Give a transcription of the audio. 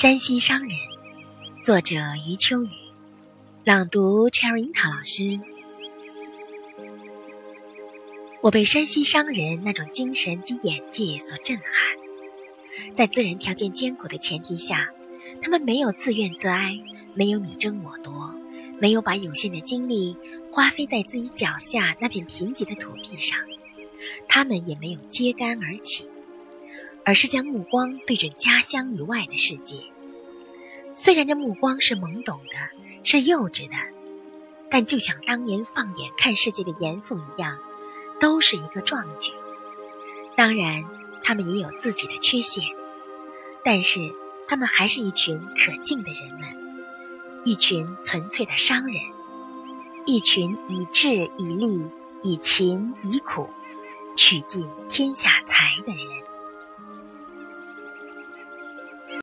山西商人，作者余秋雨，朗读 Cherita 老师。我被山西商人那种精神及眼界所震撼，在自然条件艰苦的前提下，他们没有自怨自哀，没有你争我夺，没有把有限的精力花费在自己脚下那片贫瘠的土地上，他们也没有揭竿而起。而是将目光对准家乡以外的世界。虽然这目光是懵懂的，是幼稚的，但就像当年放眼看世界的严复一样，都是一个壮举。当然，他们也有自己的缺陷，但是他们还是一群可敬的人们，一群纯粹的商人，一群以智以利、以勤以苦，取尽天下财的人。